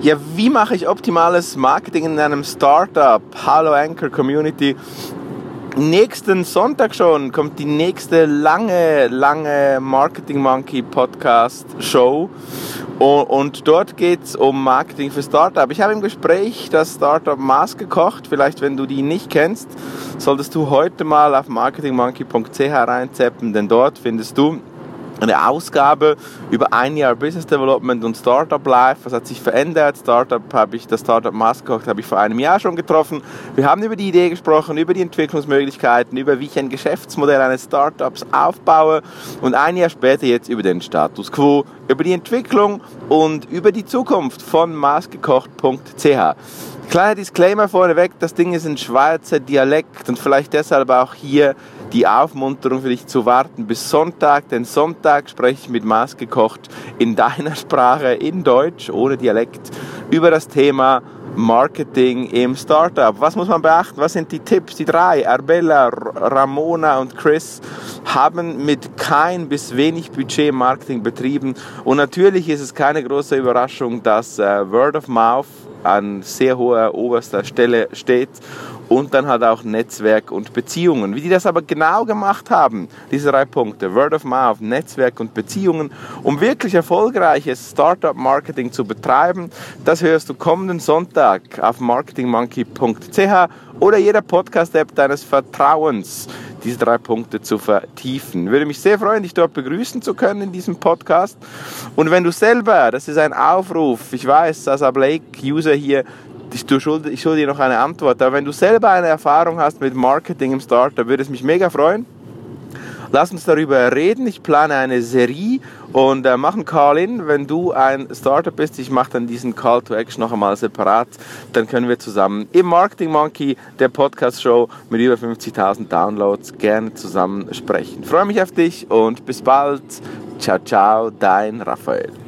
Ja, wie mache ich optimales Marketing in einem Startup? Hallo Anchor Community. Nächsten Sonntag schon kommt die nächste lange, lange Marketing Monkey Podcast Show. Und dort geht es um Marketing für Startup. Ich habe im Gespräch das Startup Maß gekocht. Vielleicht, wenn du die nicht kennst, solltest du heute mal auf marketingmonkey.ch reinzeppen, denn dort findest du eine Ausgabe über ein Jahr Business Development und Startup Life. Was hat sich verändert? Startup habe ich, das Startup Maskocht habe ich vor einem Jahr schon getroffen. Wir haben über die Idee gesprochen, über die Entwicklungsmöglichkeiten, über wie ich ein Geschäftsmodell eines Startups aufbaue und ein Jahr später jetzt über den Status Quo, über die Entwicklung und über die Zukunft von maßgekocht.ch. Kleiner Disclaimer vorneweg, das Ding ist ein Schweizer Dialekt und vielleicht deshalb auch hier die Aufmunterung für dich zu warten bis Sonntag, denn Sonntag spreche ich mit Maß gekocht in deiner Sprache, in Deutsch, ohne Dialekt, über das Thema Marketing im Startup. Was muss man beachten? Was sind die Tipps? Die drei, Arbella, Ramona und Chris, haben mit kein bis wenig Budget Marketing betrieben. Und natürlich ist es keine große Überraschung, dass äh, Word of Mouth an sehr hoher oberster Stelle steht und dann hat auch Netzwerk und Beziehungen. Wie die das aber genau gemacht haben, diese drei Punkte, Word of Mouth, Netzwerk und Beziehungen, um wirklich erfolgreiches Startup-Marketing zu betreiben, das hörst du kommenden Sonntag auf marketingmonkey.ch oder jeder Podcast-App deines Vertrauens diese drei Punkte zu vertiefen. Würde mich sehr freuen, dich dort begrüßen zu können in diesem Podcast. Und wenn du selber, das ist ein Aufruf, ich weiß, als Blake-User hier, ich, du schuld, ich schulde dir noch eine Antwort. Aber wenn du selber eine Erfahrung hast mit Marketing im Startup, würde es mich mega freuen. Lass uns darüber reden. Ich plane eine Serie und äh, machen Call-in. Wenn du ein Startup bist, ich mache dann diesen Call to Action noch einmal separat. Dann können wir zusammen im Marketing Monkey, der Podcast-Show mit über 50.000 Downloads, gerne zusammen sprechen. Freue mich auf dich und bis bald. Ciao, ciao, dein Raphael.